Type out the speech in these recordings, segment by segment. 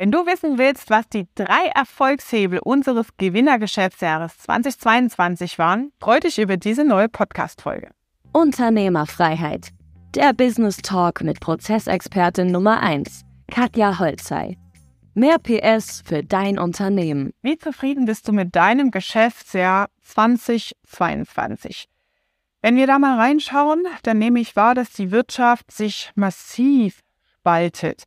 Wenn du wissen willst, was die drei Erfolgshebel unseres Gewinnergeschäftsjahres 2022 waren, freu dich über diese neue Podcast-Folge. Unternehmerfreiheit. Der Business Talk mit Prozessexpertin Nummer 1, Katja Holzei. Mehr PS für dein Unternehmen. Wie zufrieden bist du mit deinem Geschäftsjahr 2022? Wenn wir da mal reinschauen, dann nehme ich wahr, dass die Wirtschaft sich massiv spaltet.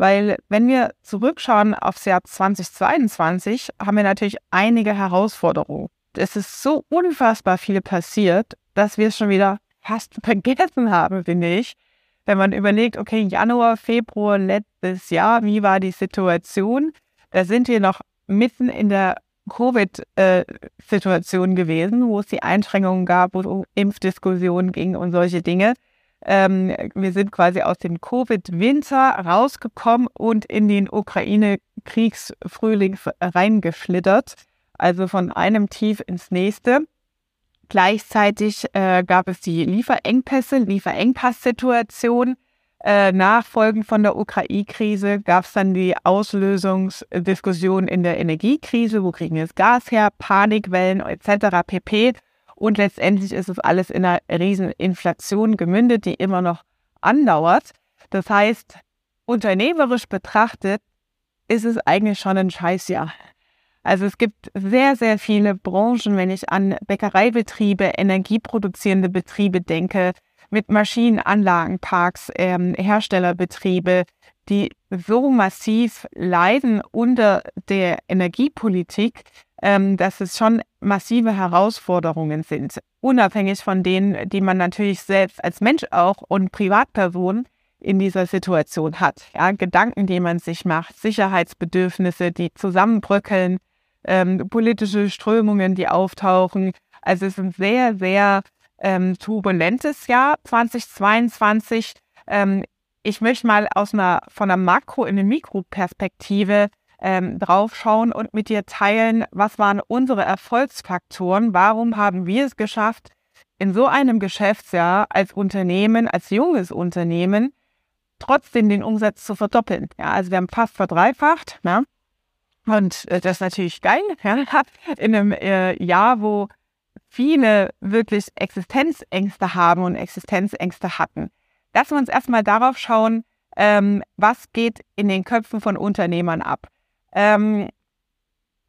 Weil wenn wir zurückschauen aufs Jahr 2022, haben wir natürlich einige Herausforderungen. Es ist so unfassbar viel passiert, dass wir es schon wieder fast vergessen haben, finde ich. Wenn man überlegt, okay, Januar, Februar letztes Jahr, wie war die Situation? Da sind wir noch mitten in der Covid-Situation gewesen, wo es die Einschränkungen gab, wo es um Impfdiskussionen ging und solche Dinge. Ähm, wir sind quasi aus dem Covid-Winter rausgekommen und in den Ukraine-Kriegsfrühling reingeschlittert, also von einem Tief ins nächste. Gleichzeitig äh, gab es die Lieferengpässe, Lieferengpass-Situation. Äh, nachfolgend von der Ukraine-Krise gab es dann die Auslösungsdiskussion in der Energiekrise, wo kriegen wir das Gas her, Panikwellen etc. pp. Und letztendlich ist es alles in einer riesen Inflation gemündet, die immer noch andauert. Das heißt, unternehmerisch betrachtet ist es eigentlich schon ein Scheißjahr. Also es gibt sehr, sehr viele Branchen, wenn ich an Bäckereibetriebe, energieproduzierende Betriebe denke, mit Maschinenanlagenparks, ähm, Herstellerbetriebe, die so massiv leiden unter der Energiepolitik, ähm, dass es schon massive Herausforderungen sind, unabhängig von denen, die man natürlich selbst als Mensch auch und Privatperson in dieser Situation hat. Ja, Gedanken, die man sich macht, Sicherheitsbedürfnisse, die zusammenbröckeln, ähm, politische Strömungen, die auftauchen. Also es ist ein sehr, sehr ähm, turbulentes Jahr 2022. Ähm, ich möchte mal aus einer von einer Makro- in eine Mikroperspektive ähm, draufschauen und mit dir teilen, was waren unsere Erfolgsfaktoren, warum haben wir es geschafft, in so einem Geschäftsjahr als Unternehmen, als junges Unternehmen, trotzdem den Umsatz zu verdoppeln. Ja, also wir haben fast verdreifacht. Ja, und äh, das ist natürlich geil, ja, in einem äh, Jahr, wo viele wirklich Existenzängste haben und Existenzängste hatten. Lassen wir uns erstmal darauf schauen, ähm, was geht in den Köpfen von Unternehmern ab. Ähm,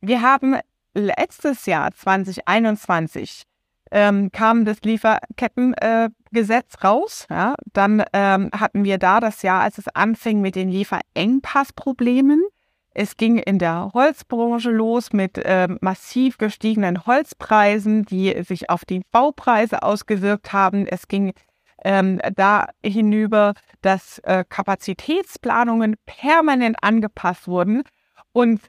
wir haben letztes Jahr 2021 ähm, kam das Lieferkettengesetz äh, raus. Ja? Dann ähm, hatten wir da das Jahr, als es anfing mit den Lieferengpassproblemen. Es ging in der Holzbranche los mit äh, massiv gestiegenen Holzpreisen, die sich auf die Baupreise ausgewirkt haben. Es ging ähm, da hinüber, dass äh, Kapazitätsplanungen permanent angepasst wurden und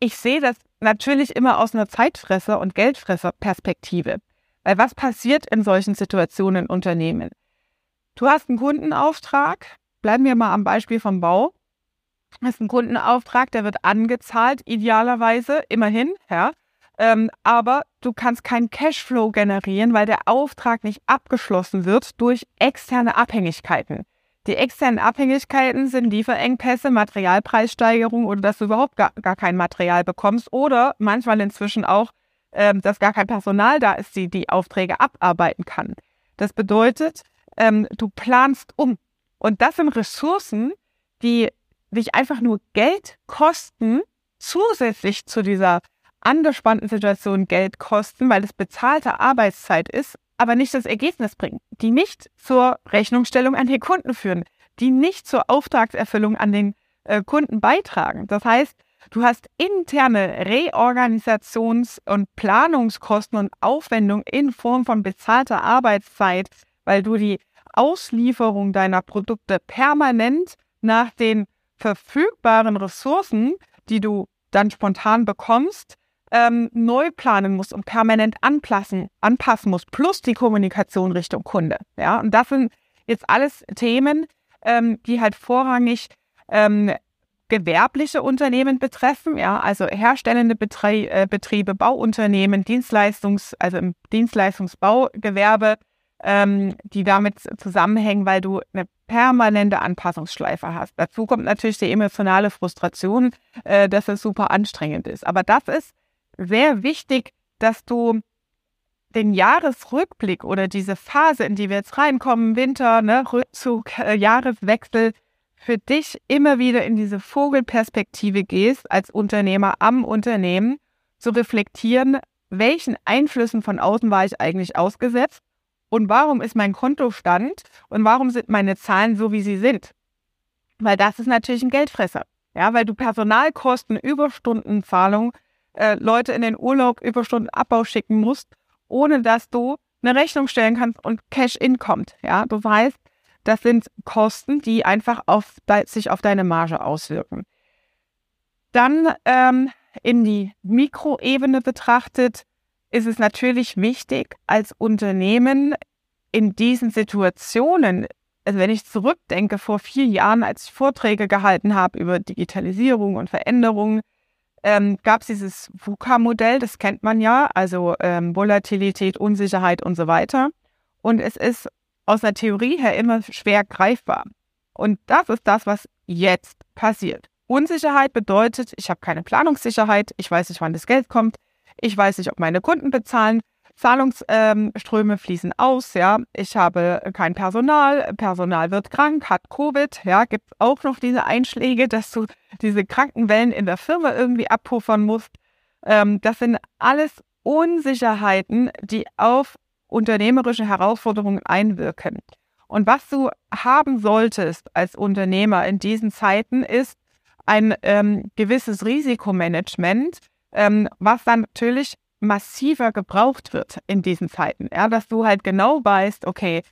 ich sehe das natürlich immer aus einer Zeitfresser- und Geldfresser-Perspektive. Weil was passiert in solchen Situationen in Unternehmen? Du hast einen Kundenauftrag, bleiben wir mal am Beispiel vom Bau. Du hast einen Kundenauftrag, der wird angezahlt, idealerweise, immerhin, ja. Ähm, aber du kannst keinen Cashflow generieren, weil der Auftrag nicht abgeschlossen wird durch externe Abhängigkeiten. Die externen Abhängigkeiten sind Lieferengpässe, Materialpreissteigerung oder dass du überhaupt gar, gar kein Material bekommst oder manchmal inzwischen auch, ähm, dass gar kein Personal da ist, die die Aufträge abarbeiten kann. Das bedeutet, ähm, du planst um. Und das sind Ressourcen, die dich einfach nur Geld kosten, zusätzlich zu dieser angespannten Situation Geld kosten, weil es bezahlte Arbeitszeit ist aber nicht das Ergebnis bringen, die nicht zur Rechnungsstellung an den Kunden führen, die nicht zur Auftragserfüllung an den äh, Kunden beitragen. Das heißt, du hast interne Reorganisations- und Planungskosten und Aufwendungen in Form von bezahlter Arbeitszeit, weil du die Auslieferung deiner Produkte permanent nach den verfügbaren Ressourcen, die du dann spontan bekommst, ähm, neu planen muss und permanent anpassen, anpassen muss, plus die Kommunikation Richtung Kunde. Ja, und das sind jetzt alles Themen, ähm, die halt vorrangig ähm, gewerbliche Unternehmen betreffen, ja, also herstellende Betrie äh, Betriebe, Bauunternehmen, Dienstleistungs-, also im Dienstleistungsbaugewerbe, ähm, die damit zusammenhängen, weil du eine permanente Anpassungsschleife hast. Dazu kommt natürlich die emotionale Frustration, äh, dass es super anstrengend ist. Aber das ist sehr wichtig, dass du den Jahresrückblick oder diese Phase, in die wir jetzt reinkommen, Winter, ne, Rückzug, äh, Jahreswechsel, für dich immer wieder in diese Vogelperspektive gehst, als Unternehmer am Unternehmen, zu reflektieren, welchen Einflüssen von außen war ich eigentlich ausgesetzt und warum ist mein Kontostand und warum sind meine Zahlen so, wie sie sind. Weil das ist natürlich ein Geldfresser. Ja, weil du Personalkosten, Überstundenzahlung, äh, Leute in den Urlaub, Überstundenabbau schicken musst, ohne dass du eine Rechnung stellen kannst und Cash-In kommt. Ja, du weißt, das sind Kosten, die einfach auf, sich auf deine Marge auswirken. Dann ähm, in die Mikroebene betrachtet, ist es natürlich wichtig, als Unternehmen in diesen Situationen, also wenn ich zurückdenke, vor vier Jahren, als ich Vorträge gehalten habe über Digitalisierung und Veränderungen, ähm, gab es dieses VUCA-Modell, das kennt man ja, also ähm, Volatilität, Unsicherheit und so weiter. Und es ist aus der Theorie her immer schwer greifbar. Und das ist das, was jetzt passiert. Unsicherheit bedeutet, ich habe keine Planungssicherheit, ich weiß nicht, wann das Geld kommt, ich weiß nicht, ob meine Kunden bezahlen, Zahlungsströme ähm, fließen aus, ja, ich habe kein Personal, Personal wird krank, hat Covid, ja, gibt auch noch diese Einschläge, dass du diese Krankenwellen in der Firma irgendwie abpuffern musst. Ähm, das sind alles Unsicherheiten, die auf unternehmerische Herausforderungen einwirken. Und was du haben solltest als Unternehmer in diesen Zeiten ist ein ähm, gewisses Risikomanagement, ähm, was dann natürlich massiver gebraucht wird in diesen Zeiten. Ja, dass du halt genau weißt, okay,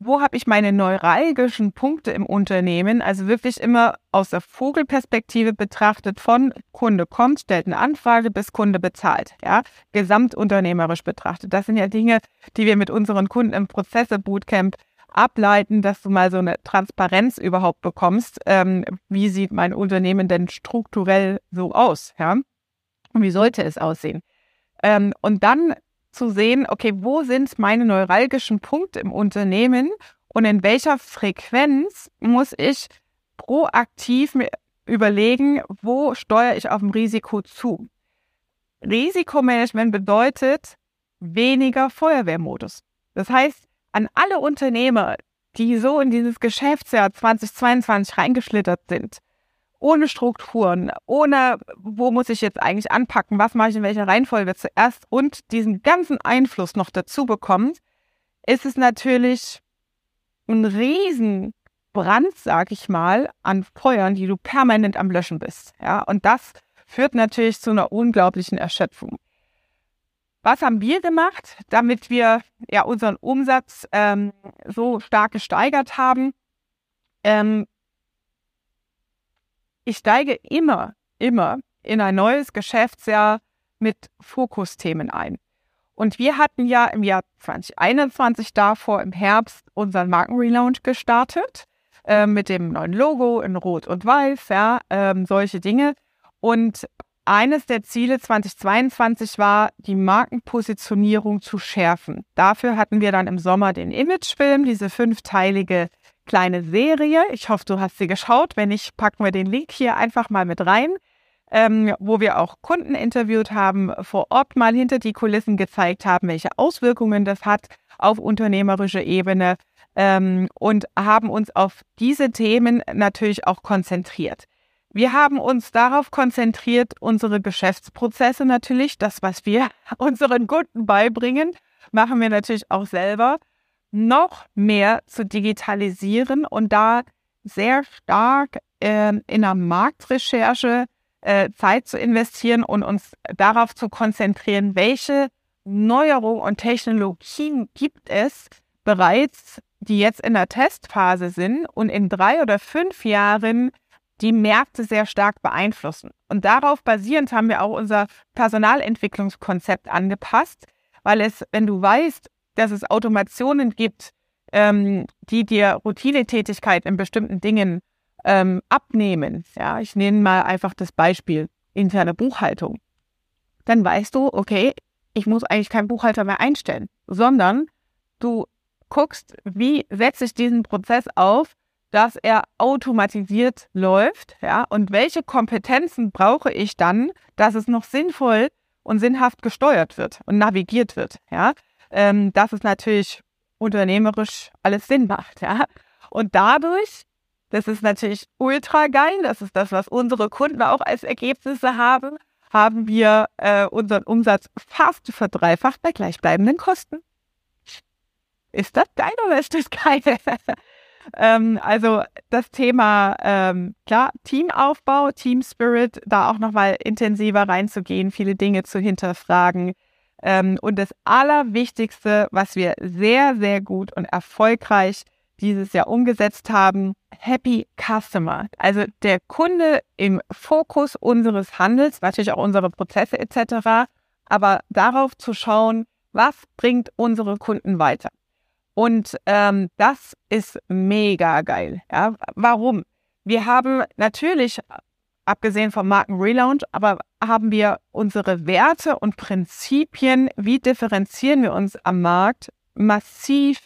wo habe ich meine neuralgischen Punkte im Unternehmen? Also wirklich immer aus der Vogelperspektive betrachtet von Kunde kommt, stellt eine Anfrage, bis Kunde bezahlt. Ja, gesamtunternehmerisch betrachtet. Das sind ja Dinge, die wir mit unseren Kunden im Prozesse Bootcamp ableiten, dass du mal so eine Transparenz überhaupt bekommst. Ähm, wie sieht mein Unternehmen denn strukturell so aus? Ja, und wie sollte es aussehen? Ähm, und dann zu sehen, okay, wo sind meine neuralgischen Punkte im Unternehmen und in welcher Frequenz muss ich proaktiv überlegen, wo steuere ich auf dem Risiko zu. Risikomanagement bedeutet weniger Feuerwehrmodus. Das heißt, an alle Unternehmer, die so in dieses Geschäftsjahr 2022 reingeschlittert sind, ohne Strukturen, ohne, wo muss ich jetzt eigentlich anpacken, was mache ich in welcher Reihenfolge zuerst und diesen ganzen Einfluss noch dazu bekommt, ist es natürlich ein Riesenbrand, sag ich mal, an Feuern, die du permanent am Löschen bist. Ja, und das führt natürlich zu einer unglaublichen Erschöpfung. Was haben wir gemacht, damit wir ja unseren Umsatz ähm, so stark gesteigert haben? Ähm, ich steige immer, immer in ein neues Geschäftsjahr mit Fokusthemen ein. Und wir hatten ja im Jahr 2021 davor im Herbst unseren Markenrelaunch gestartet äh, mit dem neuen Logo in Rot und Weiß, ja, ähm, solche Dinge. Und eines der Ziele 2022 war, die Markenpositionierung zu schärfen. Dafür hatten wir dann im Sommer den Imagefilm, diese fünfteilige kleine Serie. Ich hoffe, du hast sie geschaut. Wenn nicht, packen wir den Link hier einfach mal mit rein, ähm, wo wir auch Kunden interviewt haben, vor Ort mal hinter die Kulissen gezeigt haben, welche Auswirkungen das hat auf unternehmerische Ebene ähm, und haben uns auf diese Themen natürlich auch konzentriert. Wir haben uns darauf konzentriert, unsere Geschäftsprozesse natürlich, das, was wir unseren Kunden beibringen, machen wir natürlich auch selber noch mehr zu digitalisieren und da sehr stark äh, in der Marktrecherche äh, Zeit zu investieren und uns darauf zu konzentrieren, welche Neuerungen und Technologien gibt es bereits, die jetzt in der Testphase sind und in drei oder fünf Jahren die Märkte sehr stark beeinflussen. Und darauf basierend haben wir auch unser Personalentwicklungskonzept angepasst, weil es, wenn du weißt, dass es Automationen gibt, ähm, die dir Routinetätigkeit in bestimmten Dingen ähm, abnehmen. Ja, ich nehme mal einfach das Beispiel interne Buchhaltung. Dann weißt du, okay, ich muss eigentlich keinen Buchhalter mehr einstellen, sondern du guckst, wie setze ich diesen Prozess auf, dass er automatisiert läuft, ja, und welche Kompetenzen brauche ich dann, dass es noch sinnvoll und sinnhaft gesteuert wird und navigiert wird, ja, ähm, dass es natürlich unternehmerisch alles Sinn macht, ja. Und dadurch, das ist natürlich ultra geil, das ist das, was unsere Kunden auch als Ergebnisse haben, haben wir äh, unseren Umsatz fast verdreifacht bei gleichbleibenden Kosten. Ist das geil oder ist das geil? ähm, also das Thema, ähm, klar, Teamaufbau, Team Spirit, da auch nochmal intensiver reinzugehen, viele Dinge zu hinterfragen. Ähm, und das Allerwichtigste, was wir sehr, sehr gut und erfolgreich dieses Jahr umgesetzt haben, Happy Customer. Also der Kunde im Fokus unseres Handels, natürlich auch unsere Prozesse etc., aber darauf zu schauen, was bringt unsere Kunden weiter. Und ähm, das ist mega geil. Ja? Warum? Wir haben natürlich, abgesehen vom Markenrelaunch, aber haben wir unsere Werte und Prinzipien, wie differenzieren wir uns am Markt, massiv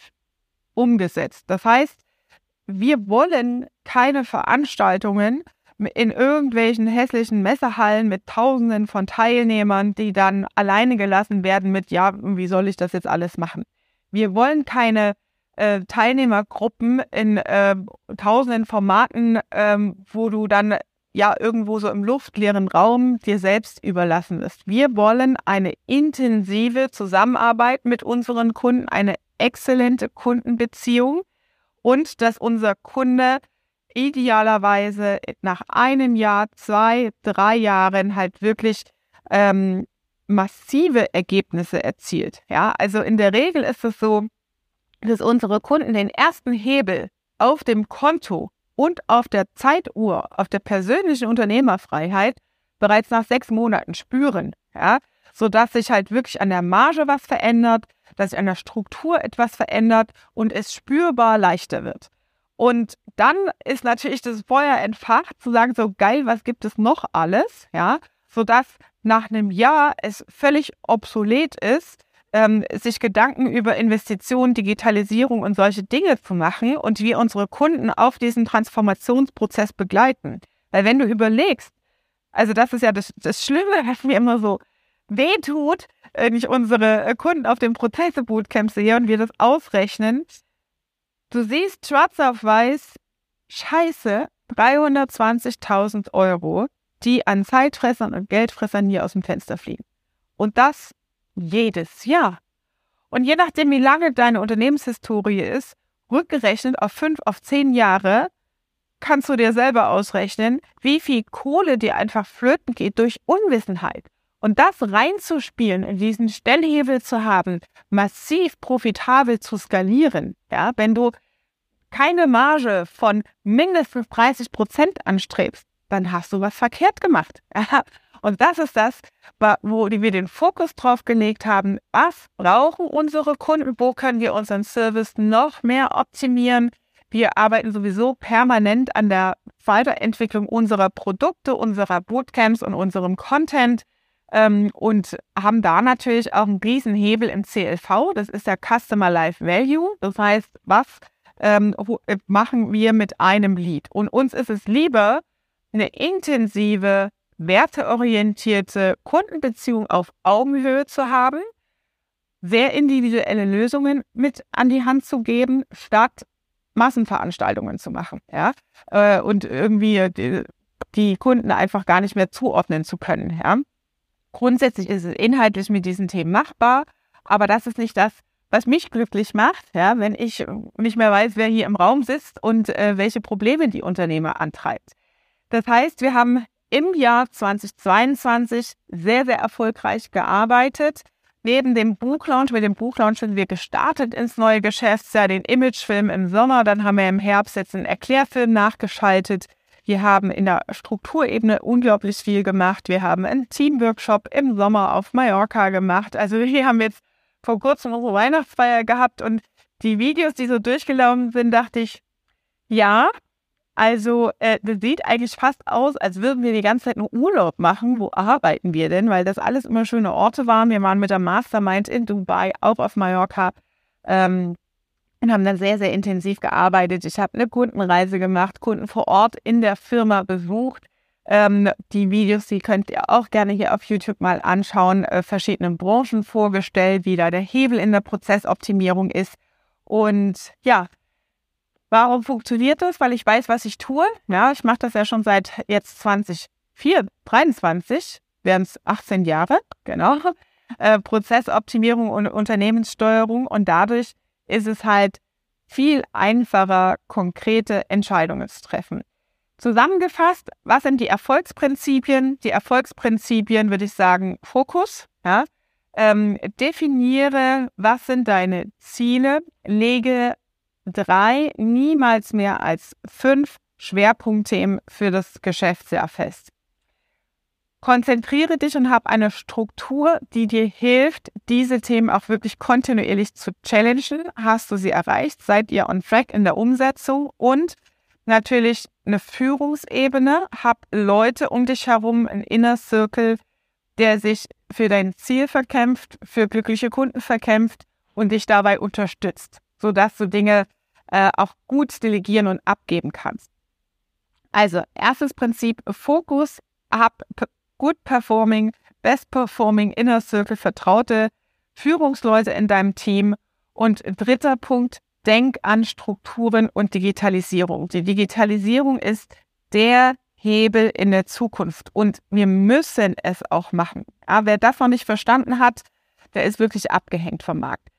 umgesetzt. Das heißt, wir wollen keine Veranstaltungen in irgendwelchen hässlichen Messerhallen mit Tausenden von Teilnehmern, die dann alleine gelassen werden mit, ja, wie soll ich das jetzt alles machen? Wir wollen keine äh, Teilnehmergruppen in äh, tausenden Formaten, ähm, wo du dann ja irgendwo so im luftleeren Raum dir selbst überlassen wirst. Wir wollen eine intensive Zusammenarbeit mit unseren Kunden, eine exzellente Kundenbeziehung und dass unser Kunde idealerweise nach einem Jahr, zwei, drei Jahren halt wirklich ähm, massive Ergebnisse erzielt. Ja, also in der Regel ist es so, dass unsere Kunden den ersten Hebel auf dem Konto und auf der Zeituhr, auf der persönlichen Unternehmerfreiheit bereits nach sechs Monaten spüren. Ja, sodass sich halt wirklich an der Marge was verändert, dass sich an der Struktur etwas verändert und es spürbar leichter wird. Und dann ist natürlich das Feuer entfacht, zu sagen, so geil, was gibt es noch alles, ja, sodass nach einem Jahr es völlig obsolet ist, ähm, sich Gedanken über Investitionen, Digitalisierung und solche Dinge zu machen und wir unsere Kunden auf diesen Transformationsprozess begleiten. Weil wenn du überlegst, also das ist ja das, das Schlimme, was mir immer so wehtut, wenn ich unsere äh, Kunden auf dem Prozesse-Bootcamp sehe und wir das ausrechnen. Du siehst schwarz auf weiß, scheiße, 320.000 Euro, die an Zeitfressern und Geldfressern hier aus dem Fenster fliegen. Und das jedes Jahr. Und je nachdem, wie lange deine Unternehmenshistorie ist, rückgerechnet auf fünf, auf zehn Jahre, kannst du dir selber ausrechnen, wie viel Kohle dir einfach flöten geht durch Unwissenheit. Und das reinzuspielen, in diesen Stellhebel zu haben, massiv profitabel zu skalieren, ja, wenn du keine Marge von mindestens 30 Prozent anstrebst, dann hast du was verkehrt gemacht. Und das ist das, wo wir den Fokus drauf gelegt haben. Was brauchen unsere Kunden? Wo können wir unseren Service noch mehr optimieren? Wir arbeiten sowieso permanent an der Weiterentwicklung unserer Produkte, unserer Bootcamps und unserem Content ähm, und haben da natürlich auch einen Riesenhebel im CLV. Das ist der Customer Life Value. Das heißt, was ähm, äh, machen wir mit einem Lead? Und uns ist es lieber, eine intensive, werteorientierte Kundenbeziehung auf Augenhöhe zu haben, sehr individuelle Lösungen mit an die Hand zu geben, statt Massenveranstaltungen zu machen. Ja? Äh, und irgendwie die, die Kunden einfach gar nicht mehr zuordnen zu können. Ja? Grundsätzlich ist es inhaltlich mit diesen Themen machbar, aber das ist nicht das, was mich glücklich macht, ja, wenn ich nicht mehr weiß, wer hier im Raum sitzt und äh, welche Probleme die Unternehmer antreibt. Das heißt, wir haben im Jahr 2022 sehr, sehr erfolgreich gearbeitet. Neben dem Buchlaunch, mit dem Buchlaunch sind wir gestartet ins neue Geschäftsjahr, den Imagefilm im Sommer, dann haben wir im Herbst jetzt einen Erklärfilm nachgeschaltet. Wir haben in der Strukturebene unglaublich viel gemacht. Wir haben einen Teamworkshop im Sommer auf Mallorca gemacht. Also hier haben wir jetzt vor kurzem unsere Weihnachtsfeier gehabt und die Videos, die so durchgelaufen sind, dachte ich, ja, also äh, das sieht eigentlich fast aus, als würden wir die ganze Zeit nur Urlaub machen. Wo arbeiten wir denn? Weil das alles immer schöne Orte waren. Wir waren mit der Mastermind in Dubai, auch auf Mallorca. Ähm, und haben dann sehr, sehr intensiv gearbeitet. Ich habe eine Kundenreise gemacht, Kunden vor Ort in der Firma besucht. Ähm, die Videos, die könnt ihr auch gerne hier auf YouTube mal anschauen, äh, verschiedenen Branchen vorgestellt, wie da der Hebel in der Prozessoptimierung ist. Und ja, warum funktioniert das? Weil ich weiß, was ich tue. Ja, ich mache das ja schon seit jetzt 2023, wären es 18 Jahre, genau. Äh, Prozessoptimierung und Unternehmenssteuerung und dadurch ist es halt viel einfacher, konkrete Entscheidungen zu treffen. Zusammengefasst, was sind die Erfolgsprinzipien? Die Erfolgsprinzipien würde ich sagen, Fokus, ja. Ähm, definiere, was sind deine Ziele, lege drei, niemals mehr als fünf Schwerpunktthemen für das Geschäftsjahr fest. Konzentriere dich und hab eine Struktur, die dir hilft, diese Themen auch wirklich kontinuierlich zu challengen. Hast du sie erreicht? Seid ihr on track in der Umsetzung? Und natürlich eine Führungsebene. Hab Leute um dich herum, ein Inner Circle, der sich für dein Ziel verkämpft, für glückliche Kunden verkämpft und dich dabei unterstützt, sodass du Dinge äh, auch gut delegieren und abgeben kannst. Also, erstes Prinzip, Fokus, hab Good Performing, Best Performing Inner Circle, vertraute Führungsleute in deinem Team. Und dritter Punkt, denk an Strukturen und Digitalisierung. Die Digitalisierung ist der Hebel in der Zukunft und wir müssen es auch machen. Aber wer das noch nicht verstanden hat, der ist wirklich abgehängt vom Markt.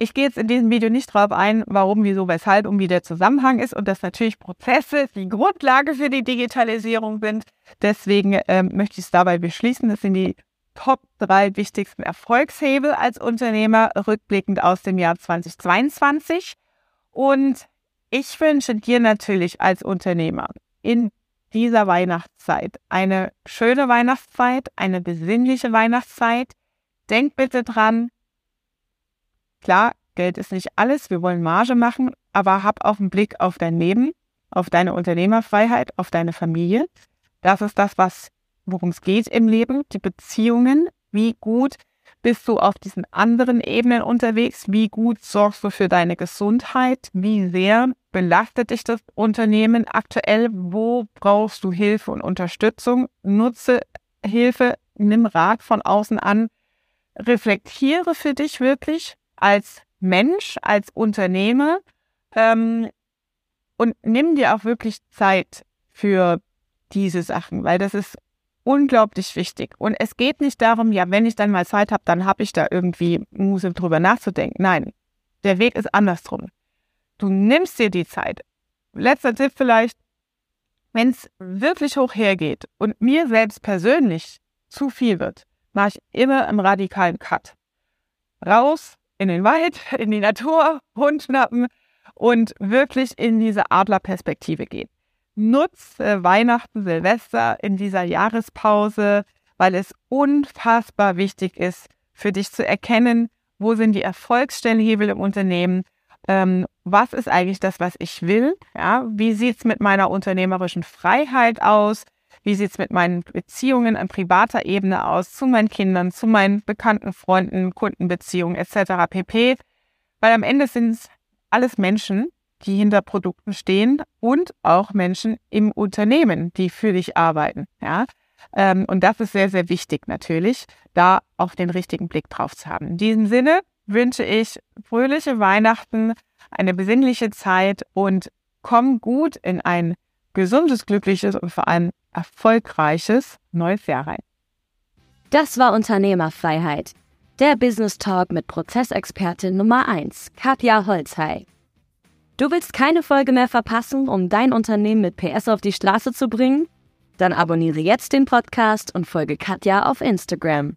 Ich gehe jetzt in diesem Video nicht drauf ein, warum, wieso, weshalb und wie der Zusammenhang ist und dass natürlich Prozesse die Grundlage für die Digitalisierung sind. Deswegen ähm, möchte ich es dabei beschließen. Das sind die Top drei wichtigsten Erfolgshebel als Unternehmer rückblickend aus dem Jahr 2022. Und ich wünsche dir natürlich als Unternehmer in dieser Weihnachtszeit eine schöne Weihnachtszeit, eine besinnliche Weihnachtszeit. Denk bitte dran, Klar, Geld ist nicht alles, wir wollen Marge machen, aber hab auch einen Blick auf dein Leben, auf deine Unternehmerfreiheit, auf deine Familie. Das ist das, was worum es geht im Leben, die Beziehungen. Wie gut bist du auf diesen anderen Ebenen unterwegs? Wie gut sorgst du für deine Gesundheit? Wie sehr belastet dich das Unternehmen aktuell? Wo brauchst du Hilfe und Unterstützung? Nutze Hilfe, nimm Rat von außen an, reflektiere für dich wirklich, als Mensch, als Unternehmer ähm, und nimm dir auch wirklich Zeit für diese Sachen, weil das ist unglaublich wichtig. Und es geht nicht darum, ja, wenn ich dann mal Zeit habe, dann habe ich da irgendwie Muse drüber nachzudenken. Nein, der Weg ist andersrum. Du nimmst dir die Zeit. Letzter Tipp vielleicht, wenn es wirklich hoch hergeht und mir selbst persönlich zu viel wird, mache ich immer einen radikalen Cut. Raus, in den Wald, in die Natur, Hund schnappen und wirklich in diese Adlerperspektive gehen. Nutze Weihnachten, Silvester in dieser Jahrespause, weil es unfassbar wichtig ist, für dich zu erkennen, wo sind die Erfolgsstellhebel im Unternehmen, ähm, was ist eigentlich das, was ich will, ja, wie sieht's mit meiner unternehmerischen Freiheit aus, wie sieht es mit meinen Beziehungen an privater Ebene aus, zu meinen Kindern, zu meinen bekannten Freunden, Kundenbeziehungen etc. pp. Weil am Ende sind es alles Menschen, die hinter Produkten stehen und auch Menschen im Unternehmen, die für dich arbeiten. Ja? Ähm, und das ist sehr, sehr wichtig natürlich, da auch den richtigen Blick drauf zu haben. In diesem Sinne wünsche ich fröhliche Weihnachten, eine besinnliche Zeit und komm gut in ein gesundes, glückliches und vor allem erfolgreiches neues Jahr rein. Das war Unternehmerfreiheit. Der Business Talk mit Prozessexpertin Nummer 1, Katja Holzhey. Du willst keine Folge mehr verpassen, um dein Unternehmen mit PS auf die Straße zu bringen? Dann abonniere jetzt den Podcast und folge Katja auf Instagram.